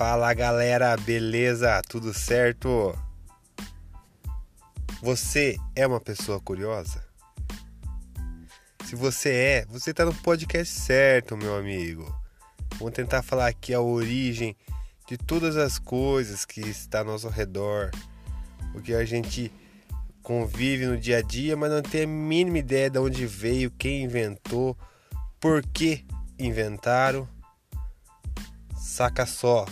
Fala galera, beleza? Tudo certo? Você é uma pessoa curiosa? Se você é, você está no podcast certo, meu amigo. Vamos tentar falar aqui a origem de todas as coisas que está ao nosso redor, o que a gente convive no dia a dia, mas não tem a mínima ideia de onde veio, quem inventou, por que inventaram. Saca só,